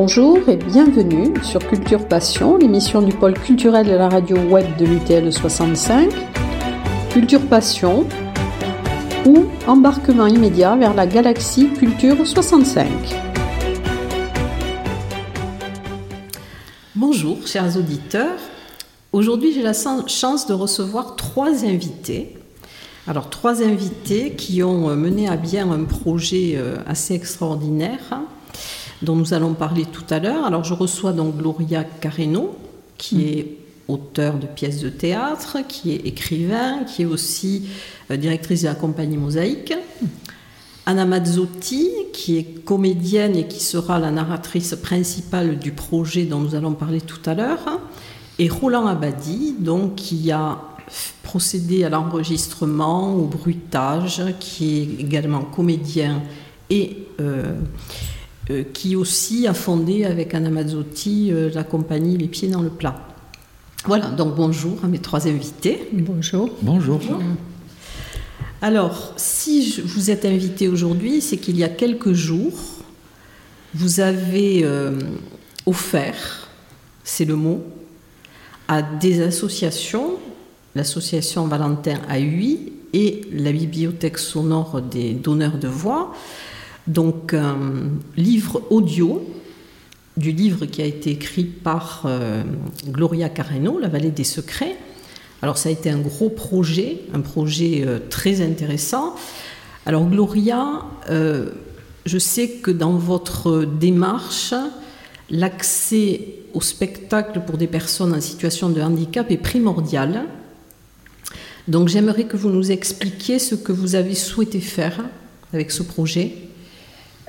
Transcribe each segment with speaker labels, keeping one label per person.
Speaker 1: Bonjour et bienvenue sur Culture Passion, l'émission du pôle culturel de la radio web de l'UTL 65. Culture Passion ou embarquement immédiat vers la galaxie Culture 65. Bonjour chers auditeurs. Aujourd'hui j'ai la chance de recevoir trois invités. Alors trois invités qui ont mené à bien un projet euh, assez extraordinaire dont nous allons parler tout à l'heure. Alors je reçois donc Gloria Carreno, qui mm. est auteur de pièces de théâtre, qui est écrivain, qui est aussi euh, directrice de la compagnie Mosaïque. Anna Mazzotti, qui est comédienne et qui sera la narratrice principale du projet dont nous allons parler tout à l'heure. Et Roland Abadi, donc, qui a procédé à l'enregistrement, au bruitage, qui est également comédien et euh, qui aussi a fondé avec Anna Mazzotti euh, la compagnie Les Pieds dans le Plat. Voilà, donc bonjour à mes trois invités.
Speaker 2: Bonjour.
Speaker 3: Bonjour.
Speaker 1: Alors, si je vous êtes invité aujourd'hui, c'est qu'il y a quelques jours, vous avez euh, offert, c'est le mot, à des associations, l'association Valentin à Huy et la bibliothèque sonore des donneurs de voix, donc un livre audio du livre qui a été écrit par euh, Gloria Carreno, La vallée des secrets. Alors ça a été un gros projet, un projet euh, très intéressant. Alors Gloria, euh, je sais que dans votre démarche, l'accès au spectacle pour des personnes en situation de handicap est primordial. Donc j'aimerais que vous nous expliquiez ce que vous avez souhaité faire avec ce projet.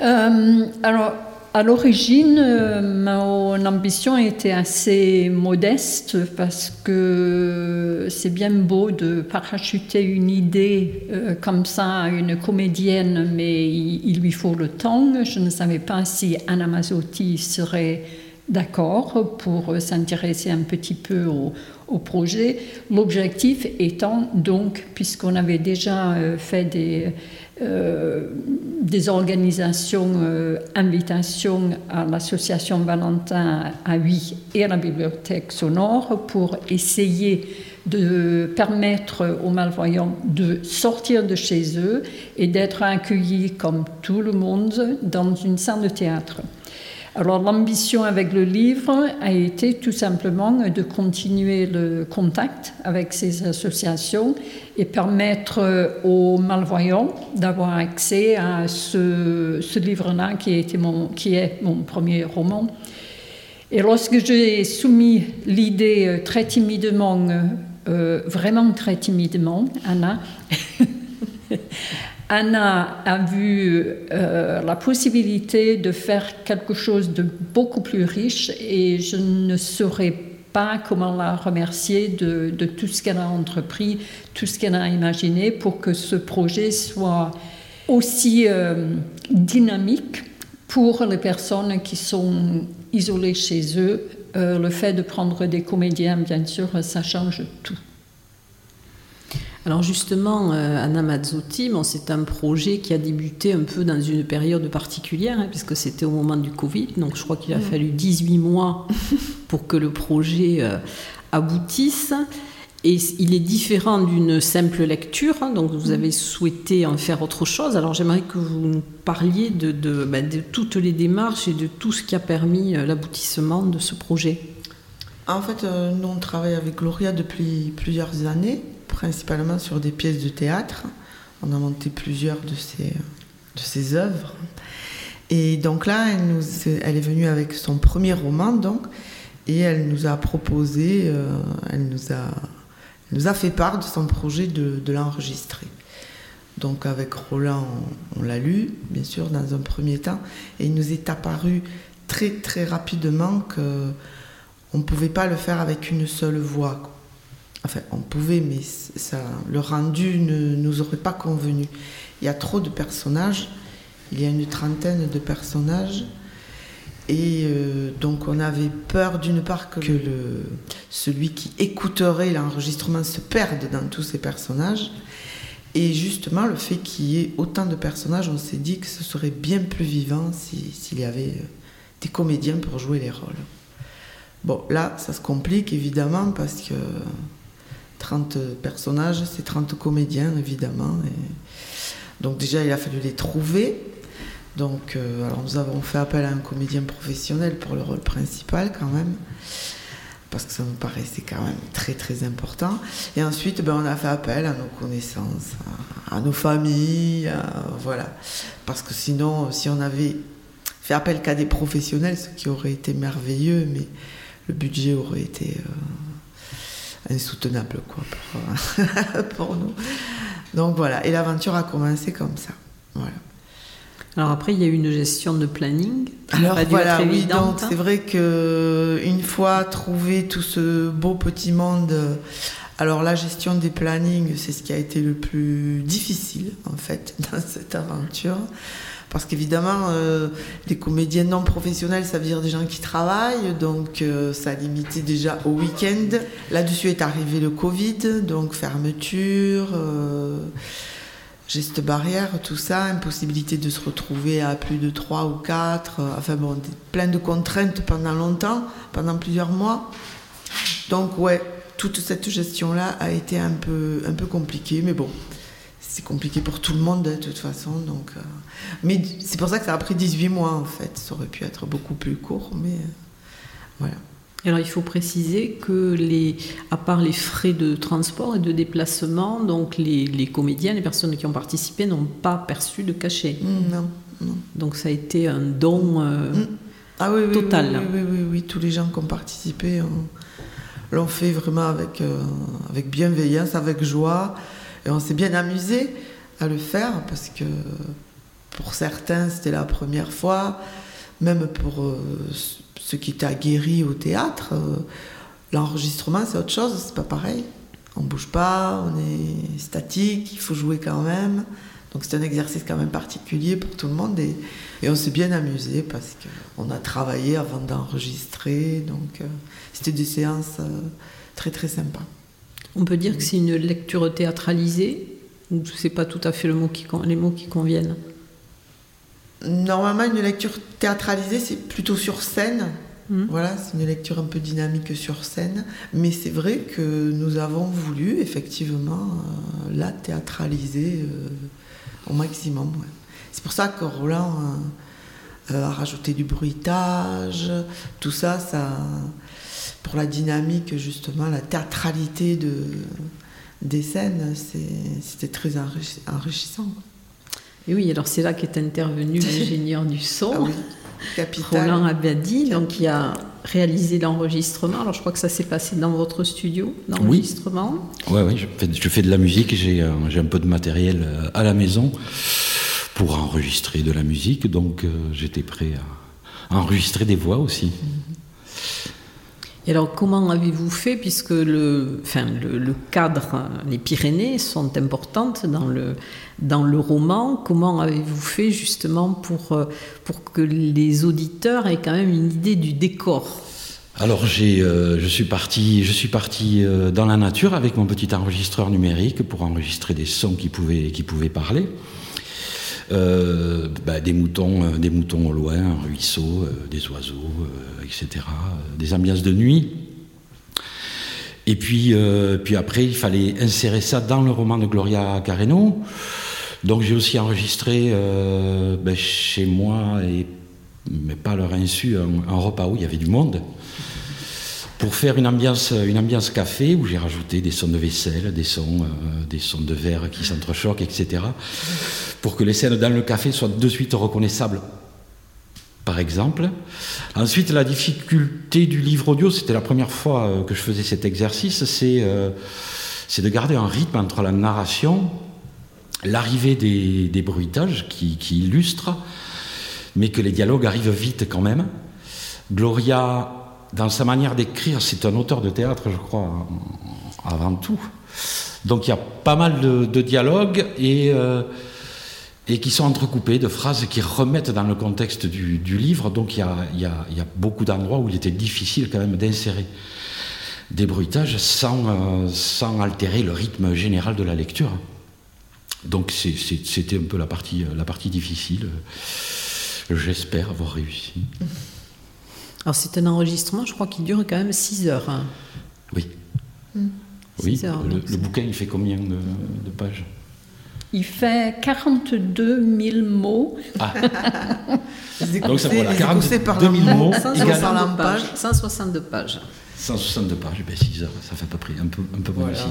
Speaker 2: Euh, alors, à l'origine, euh, mon ambition était assez modeste parce que c'est bien beau de parachuter une idée euh, comme ça à une comédienne, mais il, lui faut le temps. Je ne savais pas si Anna Mazzotti serait d'accord pour s'intéresser un petit peu au, projet. L'objectif étant donc, puisqu'on avait déjà fait des des organisations, euh, invitations à l'association Valentin à Huy et à la bibliothèque sonore pour essayer de permettre aux malvoyants de sortir de chez eux et d'être accueillis comme tout le monde dans une salle de théâtre. Alors l'ambition avec le livre a été tout simplement de continuer le contact avec ces associations et permettre aux malvoyants d'avoir accès à ce, livre-là qui, qui est mon premier roman. Et lorsque j'ai soumis l'idée euh, très timidement, euh, vraiment très timidement, Anna, Anna a vu euh, la possibilité de faire quelque chose de beaucoup plus riche et je ne saurais pas comment la remercier de, tout ce qu'elle a entrepris, tout ce qu'elle a imaginé pour que ce projet soit aussi euh, dynamique pour les personnes qui sont isolées chez eux. Euh, le fait de prendre des comédiens, bien sûr, ça change tout.
Speaker 1: Alors justement, euh, Anna Mazzotti, c'est un projet qui a débuté un peu dans une période particulière, hein, puisque c'était au moment du Covid, donc je crois qu'il a mm. fallu 18 mois pour que le projet euh, aboutisse. Et il est différent d'une simple lecture, hein, donc vous mm. avez souhaité en faire autre chose. Alors j'aimerais que vous nous parliez de, ben, de, toutes les démarches et de tout ce qui a permis euh, l'aboutissement de ce projet.
Speaker 3: En fait, nous on travaille avec Gloria depuis plusieurs années principalement sur des pièces de théâtre. On a monté plusieurs de ses, de ses œuvres. Et donc là, elle, est venue avec son premier roman, donc, et elle nous a proposé, euh, elle, nous a, nous a fait part de son projet de, l'enregistrer. Donc avec Roland, on, l'a lu, bien sûr, dans un premier temps, et il nous est apparu très très rapidement que on ne pouvait pas le faire avec une seule voix. Enfin, on pouvait, mais ça, le rendu ne nous aurait pas convenu. Il y a trop de personnages, il y a une trentaine de personnages, et euh, donc on avait peur d'une part que, le, celui qui écouterait l'enregistrement se perde dans tous ces personnages. Et justement, le fait qu'il y ait autant de personnages, on s'est dit que ce serait bien plus vivant s'il y avait des comédiens pour jouer les rôles. Bon, là, ça se complique évidemment parce que 30 personnages, c'est 30 comédiens évidemment. Donc déjà, il a fallu les trouver. Donc, euh, alors nous avons fait appel à un comédien professionnel pour le rôle principal quand même, parce que ça nous paraissait quand même très très important. Et ensuite, ben, on a fait appel à nos connaissances, à, nos familles, voilà. Parce que sinon, si on avait fait appel qu'à des professionnels, ce qui aurait été merveilleux, mais le budget aurait été euh, insoutenable quoi, pour, pour nous. Donc voilà, et l'aventure a commencé comme ça. Voilà.
Speaker 1: Alors après, il y a eu une gestion de planning.
Speaker 3: Alors voilà, oui, donc c'est vrai que une fois trouvé tout ce beau petit monde, alors la gestion des plannings, c'est ce qui a été le plus difficile en fait dans cette aventure. Parce qu'évidemment, euh, les comédiens non professionnels, ça veut dire des gens qui travaillent, donc euh, ça a limité déjà au week-end. Là-dessus est arrivé le Covid, donc fermeture. Euh, gestes barrières, tout ça, impossibilité de se retrouver à plus de 3 ou 4, euh, enfin bon, plein de contraintes pendant longtemps, pendant plusieurs mois. Donc ouais, toute cette gestion-là a été un peu, un peu compliquée, mais bon, c'est compliqué pour tout le monde de toute façon. Donc, euh, mais c'est pour ça que ça a pris 18 mois en fait, ça aurait pu être beaucoup plus court, mais euh, voilà.
Speaker 1: Alors il faut préciser que les, à part les frais de transport et de déplacement, donc les, les comédiens, les personnes qui ont participé n'ont pas perçu de cachet.
Speaker 3: Mm, non, non,
Speaker 1: Donc ça a été un don euh,
Speaker 3: mm. ah, oui, oui,
Speaker 1: total.
Speaker 3: Oui, oui, oui, tous les gens qui ont participé l'ont fait vraiment avec, euh, avec bienveillance, avec joie. Et on s'est bien amusé à le faire parce que pour certains c'était la première fois, même pour... Euh, ceux qui étaient aguerris au théâtre, euh, l'enregistrement c'est autre chose, c'est pas pareil. On bouge pas, on est statique, il faut jouer quand même. Donc c'est un exercice quand même particulier pour tout le monde et, on s'est bien amusé parce qu'on a travaillé avant d'enregistrer. Donc euh, c'était des séances très très sympas.
Speaker 1: On peut dire que c'est une lecture théâtralisée ou c'est pas tout à fait le mot qui, les mots qui conviennent?
Speaker 3: Normalement, une lecture théâtralisée, c'est plutôt sur scène. Hmm. Voilà, c'est une lecture un peu dynamique sur scène. Mais c'est vrai que nous avons voulu, effectivement, euh, la théâtraliser euh, au maximum. C'est pour ça que Roland euh, a rajouté du bruitage, tout ça, ça, pour la dynamique, justement, la théâtralité de, des scènes, c'était très enrichissant.
Speaker 1: Et oui, alors c'est là qu'est intervenu l'ingénieur du son,
Speaker 3: ah
Speaker 1: Roland Abadi, donc qui a réalisé l'enregistrement. Alors je crois que ça s'est passé dans votre studio d'enregistrement.
Speaker 4: Oui, oui, je, fais, je fais de la musique, j'ai un peu de matériel euh, à la maison pour enregistrer de la musique, donc euh, j'étais prêt à enregistrer des voix aussi. Mhm.
Speaker 1: Et alors, comment avez-vous fait, puisque le, enfin, le, cadre, les Pyrénées sont importantes dans le, dans le roman, comment avez-vous fait justement pour, pour que les auditeurs aient quand même une idée du décor?
Speaker 4: Alors j'ai, euh, je suis parti, je suis parti euh, dans la nature avec mon petit enregistreur numérique pour enregistrer des sons qui pouvaient, qui pouvaient parler. Bah, des moutons, des moutons au loin, un ruisseau, des oiseaux, etc. Des ambiances de nuit. Et puis, puis après, il fallait insérer ça dans le roman de Gloria Carreno. Donc j'ai aussi enregistré euh, ben, chez moi, mais pas à leur insu, un, repas où il y avait du monde, pour faire une ambiance, une ambiance café où j'ai rajouté des sons de vaisselle, des sons, euh, des sons de verre qui s'entrechoquent, etc. Pour que les scènes dans le café soient de suite reconnaissables par exemple. Ensuite, la difficulté du livre audio, c'était la première fois euh, que je faisais cet exercice, c'est c'est de garder un rythme entre la narration l'arrivée des, bruitages qui, illustrent, mais que les dialogues arrivent vite quand même. Gloria, dans sa manière d'écrire, c'est un auteur de théâtre, je crois, avant tout. Donc il y a pas mal de, dialogues et, euh, et qui sont entrecoupés de phrases qui remettent dans le contexte du, livre. Donc il y, a, beaucoup d'endroits où il était difficile quand même d'insérer des bruitages sans, euh, sans altérer le rythme général de la lecture. Donc c'était un peu la partie, la partie difficile. J'espère avoir réussi.
Speaker 1: Alors c'est un enregistrement, je crois qu'il dure quand même 6 heures. hein.
Speaker 4: Oui.
Speaker 1: Hmm.
Speaker 4: Oui,
Speaker 1: Six heures,
Speaker 4: le, le bouquin, il fait combien de, de pages?
Speaker 2: Il fait 42 000 mots.
Speaker 3: Les
Speaker 4: Donc ça voilà,
Speaker 3: les
Speaker 4: 42
Speaker 3: écousser par
Speaker 4: 000
Speaker 3: la-
Speaker 4: mots,
Speaker 3: sans
Speaker 4: égale-
Speaker 3: par la
Speaker 1: 162
Speaker 3: page.
Speaker 1: pages. 162 pages.
Speaker 4: 162 pages, ben 6 heures, ça fait à peu près un peu, un peu moins de 6 heures.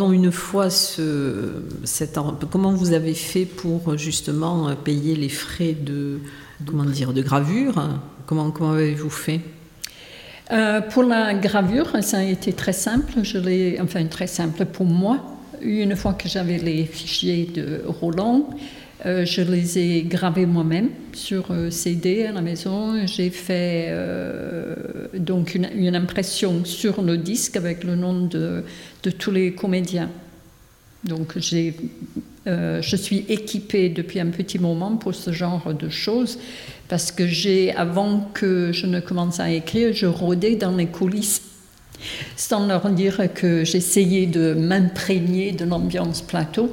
Speaker 1: Une fois ce, cet en- comment vous avez fait pour justement payer les frais de, comment dire, de gravure? Comment, comment avez-vous fait?
Speaker 2: Euh, pour la gravure, ça a été très simple. Je l'ai, enfin très simple pour moi. Une fois que j'avais les fichiers de Roland, euh, je les ai gravés moi-même sur euh, CD à la maison. J'ai fait euh, donc une, impression sur le disque avec le nom de, tous les comédiens. Donc je suis équipée depuis un petit moment pour ce genre de choses parce que j'ai, avant que je ne commence à écrire, je rôdais dans les coulisses sans leur dire que j'essayais de m'imprégner de l'ambiance plateau.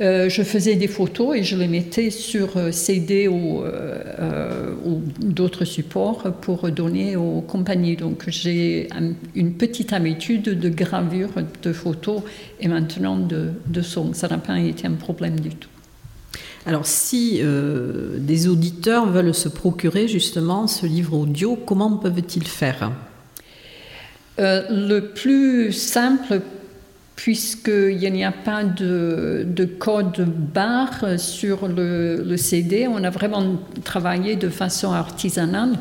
Speaker 2: Euh, je faisais des photos et je les mettais sur euh, CD ou, euh, ou d'autres supports pour donner aux compagnies. Donc j'ai un- une petite habitude de gravure de photos et maintenant de, de son. Ça n'a pas été un problème du tout.
Speaker 1: Alors, si euh, des auditeurs veulent se procurer justement ce livre audio, comment peuvent-ils faire?
Speaker 2: Euh, le plus simple, puisqu'il n'y a pas de, de code barre sur le, CD, on a vraiment travaillé de façon artisanale.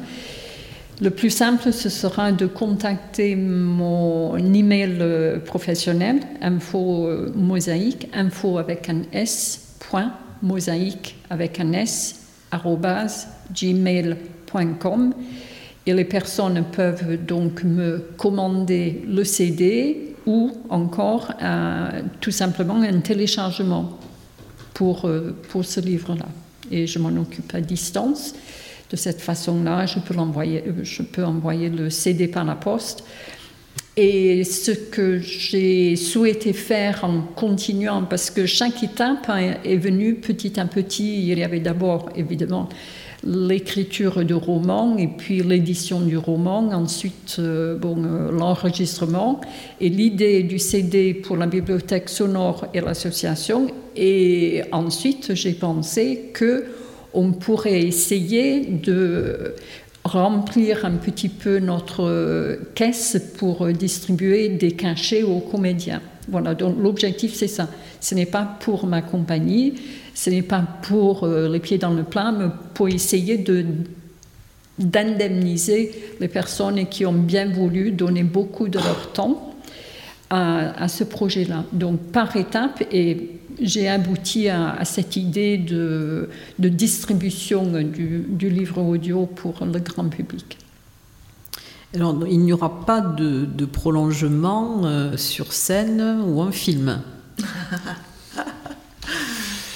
Speaker 2: Le plus simple, ce sera de contacter mon email professionnel, info euh, mosaïque, info avec un S, point, mosaïque avec un S, arrobase, gmail.com. Et les personnes peuvent donc me commander le CD ou encore euh, tout simplement un téléchargement pour, euh, pour ce livre-là. Et je m'en occupe à distance. De cette façon-là, je peux, l'envoyer, euh, je peux envoyer le CD par la poste. Et ce que j'ai souhaité faire en continuant, parce que chaque étape est venue petit à petit, il y avait d'abord évidemment l'écriture du roman et puis l'édition du roman, ensuite euh, bon, euh, l'enregistrement et l'idée du CD pour la bibliothèque sonore et l'association. Et ensuite, j'ai pensé que on pourrait essayer de remplir un petit peu notre caisse pour distribuer des cachets aux comédiens. Voilà, donc l'objectif c'est ça. Ce n'est pas pour ma compagnie, ce n'est pas pour euh, les pieds dans le plat, mais pour essayer de d'indemniser les personnes qui ont bien voulu donner beaucoup de leur temps à, ce projet-là. Donc par étape, et j'ai abouti à, cette idée de, distribution du livre audio pour le grand public.
Speaker 1: Alors, il n'y aura pas de, de prolongement euh, sur scène ou en film.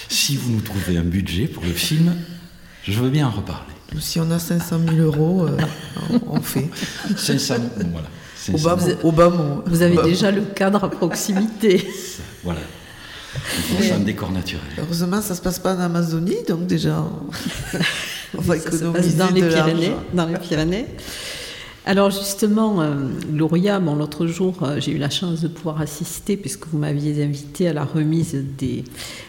Speaker 4: Si vous nous trouvez un budget pour le film, je veux bien en reparler.
Speaker 3: Si on a 500 000 euros, euh, on on fait.
Speaker 4: 500, bon, voilà.
Speaker 3: Au
Speaker 4: 500,
Speaker 3: bas mot, au bas mot.
Speaker 1: Vous avez
Speaker 3: bas
Speaker 1: déjà le cadre à proximité.
Speaker 4: Voilà. Il faut un décor naturel.
Speaker 3: Heureusement, ça se passe pas en Amazonie, donc déjà, on va
Speaker 1: Ça se passe
Speaker 3: économiser
Speaker 1: dans les
Speaker 3: de
Speaker 1: Pyrénées.
Speaker 3: l'argent.
Speaker 1: Dans les Pyrénées. Alors justement, euh, l'autre jour, euh, j'ai eu la chance de pouvoir assister, puisque vous m'aviez invité à la remise des,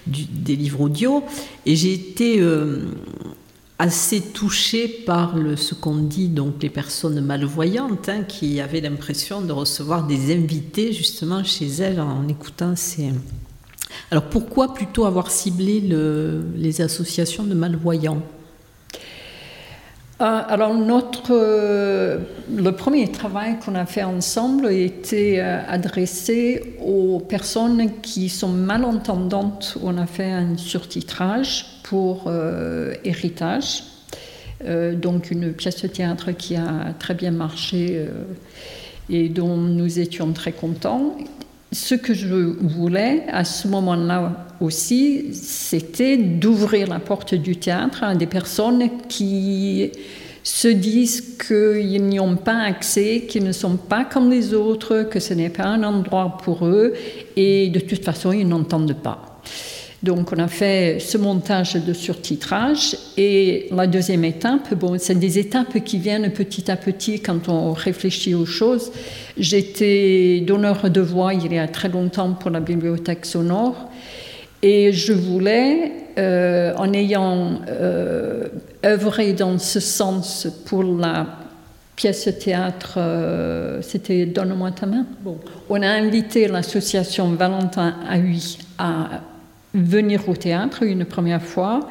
Speaker 1: livres audio, et j'ai été euh, assez touchée par le, ce qu'ont dit donc les personnes malvoyantes, hein, qui avaient l'impression de recevoir des invités justement chez elles en écoutant ces, Alors pourquoi plutôt avoir ciblé les associations de malvoyants?
Speaker 2: Alors notre, euh, le premier travail qu'on a fait ensemble était euh, adressé aux personnes qui sont malentendantes. On a fait un surtitrage pour Héritage, donc une pièce de théâtre qui a très bien marché et dont nous étions très contents ce que je voulais à ce moment-là aussi, c'était d'ouvrir la porte du théâtre à des personnes qui se disent qu'ils n'y ont pas accès, qu'ils ne sont pas comme les autres, que ce n'est pas un endroit pour eux, et de toute façon, ils n'entendent pas. Donc on a fait ce montage de surtitrage et la deuxième étape, bon, c'est des étapes qui viennent petit à petit quand on réfléchit aux choses. J'étais donneur de voix il y a très longtemps pour la bibliothèque sonore et je voulais, euh, en ayant euh, œuvré dans ce sens pour la pièce théâtre, euh, c'était Donne-moi ta main. Bon. On a invité l'association Valentin Ahui à venir au théâtre une première fois.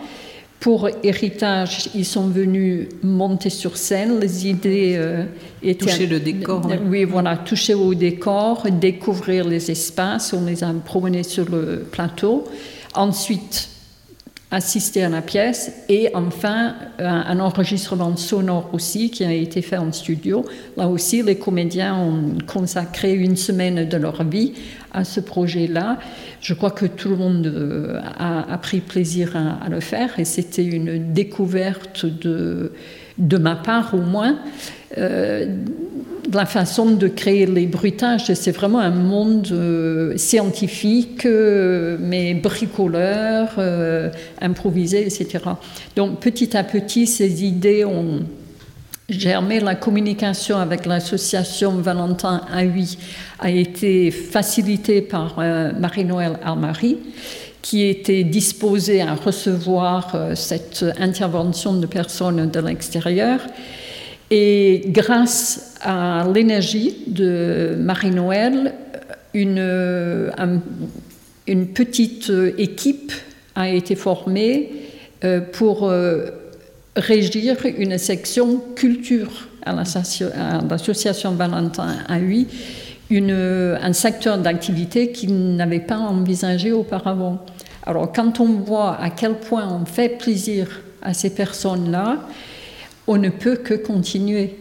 Speaker 2: Pour Héritage, ils sont venus monter sur scène. Les idées euh,
Speaker 1: étaient. Toucher le décor.
Speaker 2: Hein. Oui, voilà, toucher au décor, découvrir les espaces. On les a promenés sur le plateau. Ensuite, assister à la pièce et enfin un, enregistrement sonore aussi qui a été fait en studio. Là aussi, les comédiens ont consacré une semaine de leur vie à ce projet-là. Je crois que tout le monde euh, a, pris plaisir à, le faire et c'était une découverte de, de ma part au moins. Euh, la façon de créer les bruitages, c'est vraiment un monde euh, scientifique, euh, mais bricoleur, euh, improvisé, etc. Donc petit à petit, ces idées ont germé. La communication avec l'association Valentin Ahui a été facilitée par Marie-Noël Almary qui était disposée à recevoir cette intervention de personnes de l'extérieur. Et grâce à l'énergie de Marie-Noël, une, une, petite équipe a été formée euh, pour euh, régir une section culture à l'association Valentin à une, un secteur d'activité qu'il n'avait pas envisagé auparavant. Alors quand on voit à quel point on fait plaisir à ces personnes-là, on ne peut que continuer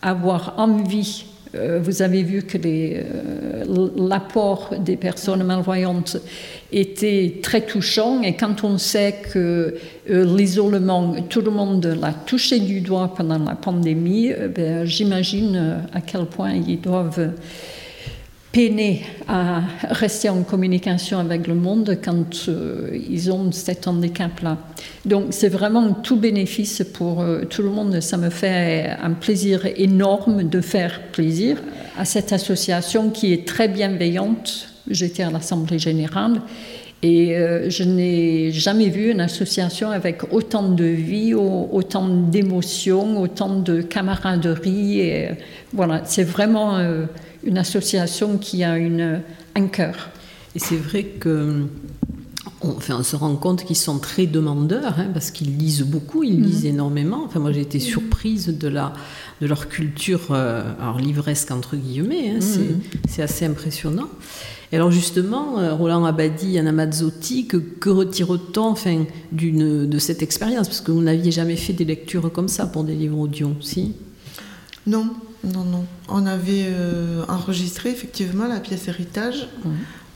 Speaker 2: à avoir envie. Euh, vous avez vu que euh, l'apport des personnes malvoyantes était très touchant et quand on sait que euh, l'isolement, tout le monde l'a touché du doigt pendant la pandémie, ben, j'imagine à quel point ils doivent peiner à rester en communication avec le monde quand euh, ils ont cet handicap-là. Donc c'est vraiment tout bénéfice pour euh, tout le monde. Ça me fait un plaisir énorme de faire plaisir à cette association qui est très bienveillante. J'étais à l'Assemblée générale et euh, je n'ai jamais vu une association avec autant de vie, autant d'émotions, autant de camaraderie. Voilà, c'est vraiment une association qui a une, un cœur.
Speaker 1: Et c'est vrai que on, enfin, on se rend compte qu'ils sont très demandeurs, hein, parce qu'ils lisent beaucoup, ils lisent mhm. énormément. Enfin, moi, j'ai été surprise de, la, de leur culture, euh, alors livresque entre guillemets, hein, mhm. c'est assez impressionnant. Et alors justement, euh, Roland Abadi, Anna Mazzotti, que, que retire-t-on enfin, de cette expérience? Parce que vous n'aviez jamais fait des lectures comme ça pour des livres audio, si?
Speaker 3: Non, non, non. On avait euh, enregistré effectivement la pièce Héritage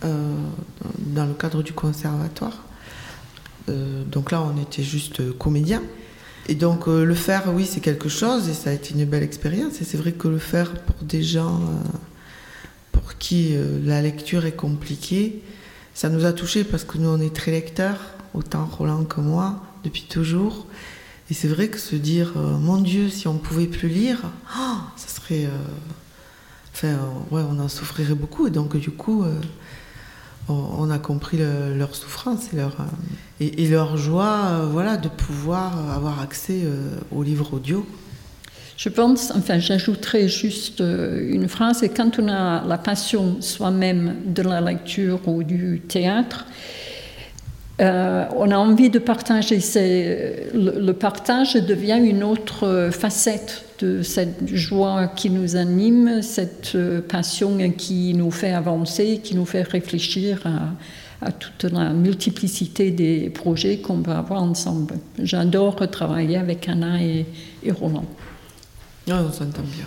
Speaker 3: euh, dans le cadre du conservatoire. Euh, donc là, on était juste comédien. Et donc le faire, oui, c'est quelque chose et ça a été une belle expérience. Et c'est vrai que le faire pour des gens pour qui la lecture est compliquée, ça nous a touchés parce que nous, on est très lecteurs, autant Roland que moi, depuis toujours. Et c'est vrai que se dire, mon Dieu, si on pouvait plus lire, oh, ça serait. Euh, enfin, euh, ouais, on en souffrirait beaucoup. Et donc, du coup, euh, on, a compris leur souffrance et leur, et, leur joie voilà, de pouvoir avoir accès aux livres audio.
Speaker 2: Je pense, enfin j'ajouterai juste euh, une phrase, et quand on a la passion soi-même de la lecture ou du théâtre, euh, on a envie de partager. Le, le, partage devient une autre facette de cette joie qui nous anime, cette euh, passion qui nous fait avancer, qui nous fait réfléchir à, toute la multiplicité des projets qu'on peut avoir ensemble. J'adore travailler avec Anna et, Roland.
Speaker 3: Ah, on s'entend bien.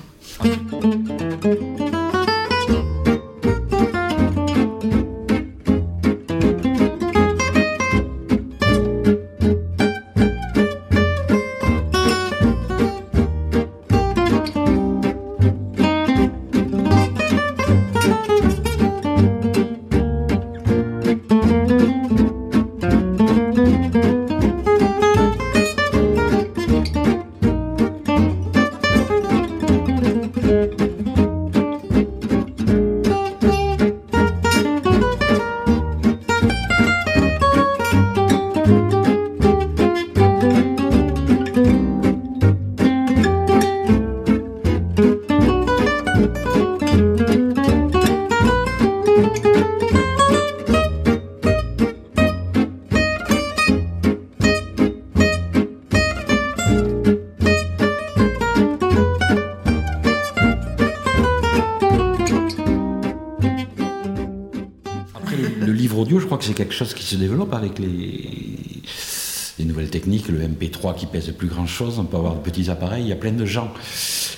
Speaker 4: Chose qui se développe avec les, les nouvelles techniques, le MP3 qui pèse plus grand chose, on peut avoir de petits appareils, il y a plein de gens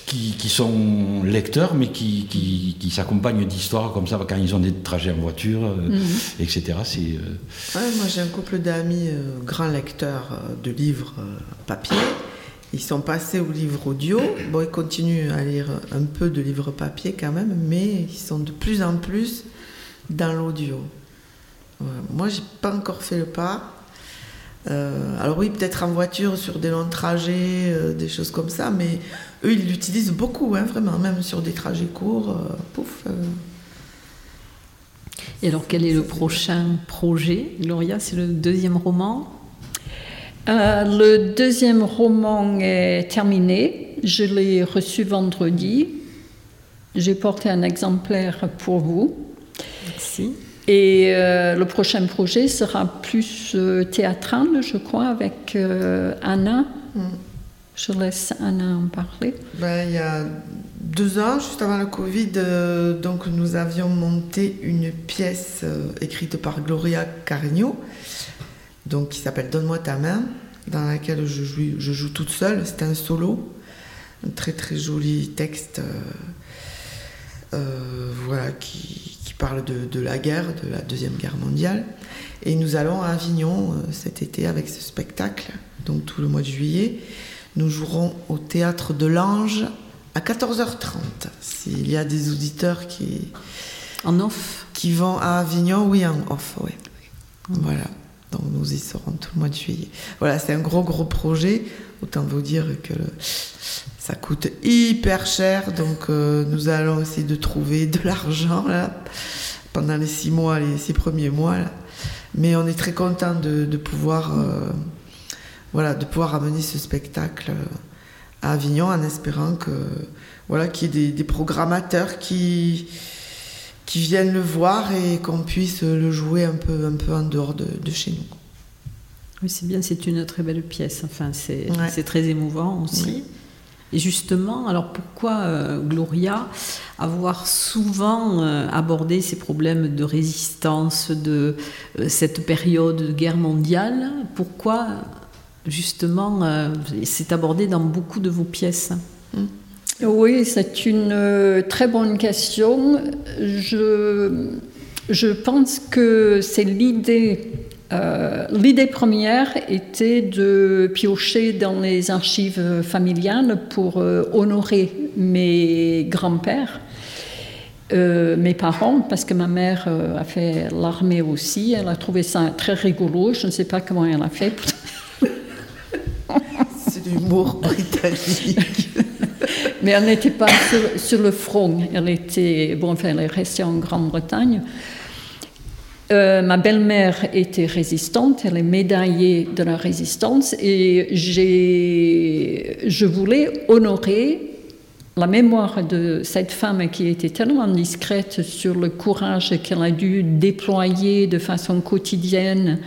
Speaker 4: qui, qui sont lecteurs mais qui, qui, qui s'accompagnent d'histoires comme ça quand ils ont des trajets en voiture, euh, mhm. etc. C'est,
Speaker 3: euh, moi j'ai un couple d'amis euh, grands lecteurs de livres papier. Ils sont passés au livre audio. Bon, ils continuent à lire un peu de livres papier quand même, mais ils sont de plus en plus dans l'audio. Moi, j'ai pas encore fait le pas. Euh, alors oui, peut-être en voiture sur des longs trajets, euh, des choses comme ça, mais eux, ils l'utilisent beaucoup, hein, vraiment, même sur des trajets courts. Euh, pouf.
Speaker 1: Et alors, quel est le prochain projet Gloria, c'est le deuxième roman?
Speaker 2: Le deuxième roman est terminé. Je l'ai reçu vendredi. J'ai porté un exemplaire pour vous.
Speaker 1: Merci.
Speaker 2: Et euh, le prochain projet sera plus euh, théâtral, je crois, avec euh, Anna. Mm. Je laisse Anna en parler.
Speaker 3: Ben, il y a deux ans, juste avant le Covid, donc nous avions monté une pièce écrite par Gloria Carigno, donc qui s'appelle Donne-moi ta main, dans laquelle je joue, je joue toute seule. C'est un solo, un très très joli texte, voilà qui parle de, la guerre, de la Deuxième Guerre mondiale. Et nous allons à Avignon euh, cet été avec ce spectacle, donc tout le mois de juillet. Nous jouerons au théâtre de l'Ange à 14h30. S'il y a des auditeurs qui.
Speaker 1: En off
Speaker 3: Qui vont à Avignon, oui, en off, oui. Voilà. Donc nous y serons tout le mois de juillet. Voilà, c'est un gros, gros projet. Autant vous dire que ça coûte hyper cher, donc euh, nous allons essayer de trouver de l'argent pendant les six mois, les six premiers mois. Mais on est très content de, pouvoir, euh, voilà, de pouvoir amener ce spectacle à Avignon en espérant que voilà qu'il y ait des, programmateurs qui qui viennent le voir et qu'on puisse le jouer un peu un peu en dehors de, chez nous.
Speaker 1: Oui, c'est bien, c'est une très belle pièce. Enfin, c'est très émouvant aussi. Et justement, alors pourquoi euh, Gloria avoir souvent euh, abordé ces problèmes de résistance de euh, cette période de guerre mondiale? Pourquoi justement c'est abordé dans beaucoup de vos pièces?
Speaker 2: Oui, c'est une très bonne question. Je, je pense que c'est l'idée euh, l'idée première était de piocher dans les archives familiales pour euh, honorer mes grands-pères, euh, mes parents, parce que ma mère a fait l'armée aussi. Elle a trouvé ça très rigolo. Je ne sais pas comment elle a fait.
Speaker 3: C'est l'humour britannique.
Speaker 2: Mais elle n'était pas sur, sur, le front. Elle était bon, enfin, elle est restée en Grande-Bretagne. Euh, ma belle-mère était résistante, elle est médaillée de la résistance et je voulais honorer la mémoire de cette femme qui était tellement discrète sur le courage qu'elle a dû déployer de façon quotidienne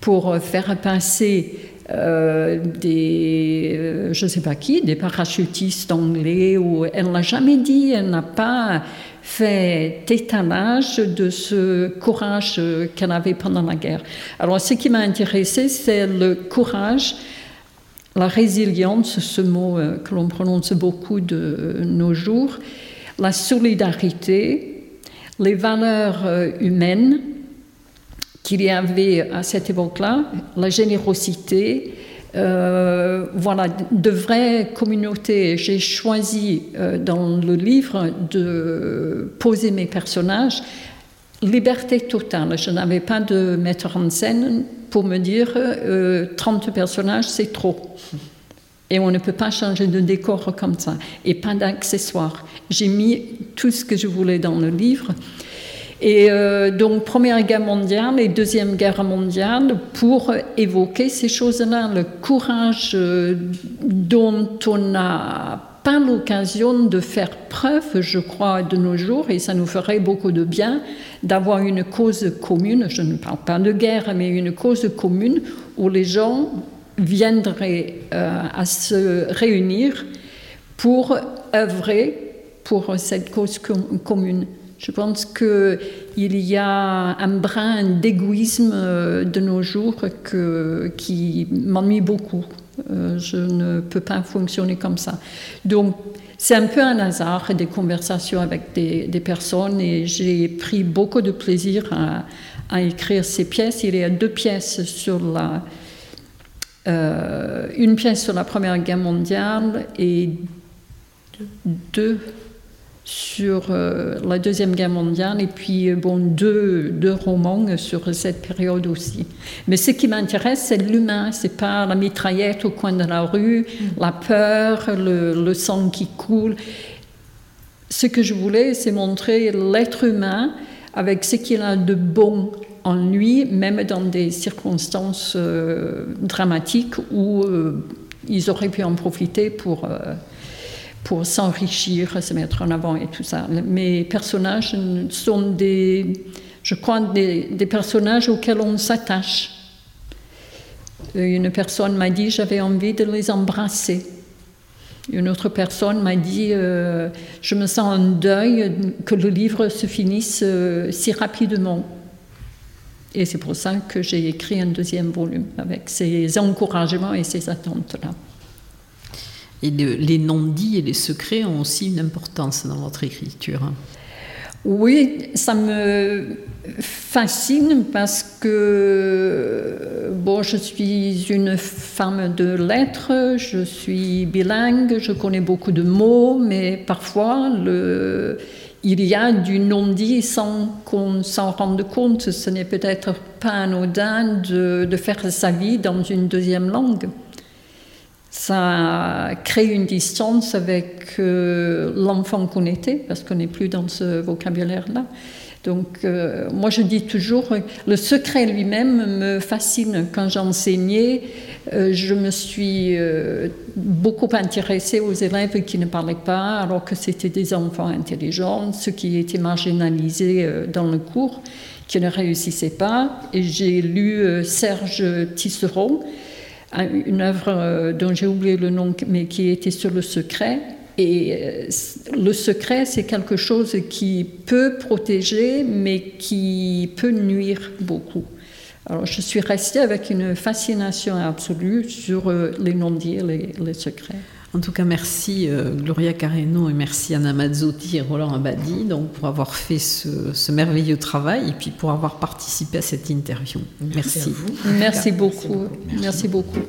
Speaker 2: pour faire passer euh, des, euh, je sais pas qui, des parachutistes anglais, ou elle n'a jamais dit, elle n'a pas fait étalage de ce courage qu'elle avait pendant la guerre. Alors ce qui m'a intéressé, c'est le courage, la résilience, ce mot euh, que l'on prononce beaucoup de nos jours, la solidarité, les valeurs humaines, qu'il y avait à cette époque-là, la générosité, euh, voilà, de vraies communautés. J'ai choisi euh, dans le livre de poser mes personnages liberté totale. Je n'avais pas de metteur en scène pour me dire euh, 30 personnages, c'est trop. Et on ne peut pas changer de décor comme ça. Et pas d'accessoires. J'ai mis tout ce que je voulais dans le livre. Et euh, donc, Première Guerre mondiale et Deuxième Guerre mondiale pour évoquer ces choses-là, le courage euh, dont on n'a pas l'occasion de faire preuve, je crois, de nos jours, et ça nous ferait beaucoup de bien d'avoir une cause commune, je ne parle pas de guerre, mais une cause commune où les gens viendraient euh, à se réunir pour œuvrer pour cette cause commune. Je pense qu'il y a un brin d'égoïsme euh, de nos jours qui m'ennuie beaucoup. Euh, je ne peux pas fonctionner comme ça. Donc, c'est un peu un hasard des conversations avec des, personnes et j'ai pris beaucoup de plaisir à, écrire ces pièces. Il y a deux pièces sur la. Euh, une pièce sur la Première Guerre mondiale et deux sur euh, la Deuxième Guerre mondiale et puis euh, bon, deux, deux, romans sur cette période aussi. Mais ce qui m'intéresse, c'est l'humain, c'est pas la mitraillette au coin de la rue, mm. la peur, le, le, sang qui coule. Ce que je voulais, c'est montrer l'être humain avec ce qu'il a de bon en lui, même dans des circonstances euh, dramatiques où ils auraient pu en profiter pour pour s'enrichir, se mettre en avant et tout ça. Mes personnages sont des, je crois, des, personnages auxquels on s'attache. Une personne m'a dit j'avais envie de les embrasser. Une autre personne m'a dit euh, je me sens en deuil que le livre se finisse euh, si rapidement. Et c'est pour ça que j'ai écrit un deuxième volume avec ces encouragements et ces attentes-là.
Speaker 1: Et les non-dits et les secrets ont aussi une importance dans votre écriture.
Speaker 2: Oui, ça me fascine parce que bon, je suis une femme de lettres, je suis bilingue, je connais beaucoup de mots, mais parfois il y a du non-dit sans qu'on s'en rende compte. Ce n'est peut-être pas anodin de faire sa vie dans une deuxième langue ça crée une distance avec euh, l'enfant qu'on était, parce qu'on n'est plus dans ce vocabulaire-là. Donc, euh, moi, je dis toujours, le secret lui-même me fascine. Quand j'enseignais, euh, je me suis beaucoup intéressée aux élèves qui ne parlaient pas, alors que c'était des enfants intelligents, ceux qui étaient marginalisés dans le cours, qui ne réussissaient pas. Et j'ai lu Serge Tisseron, une œuvre euh, dont j'ai oublié le nom, mais qui était sur le secret. Et euh, le secret, c'est quelque chose qui peut protéger, mais qui peut nuire beaucoup. Alors, je suis restée avec une fascination absolue sur euh, les non-dits, les, les secrets.
Speaker 1: En tout cas, merci Gloria Carreno et merci Anna Mazzotti et Roland Abadi donc, pour avoir fait ce, merveilleux travail et puis pour avoir participé à cette interview. Merci.
Speaker 2: Merci, beaucoup. Merci beaucoup.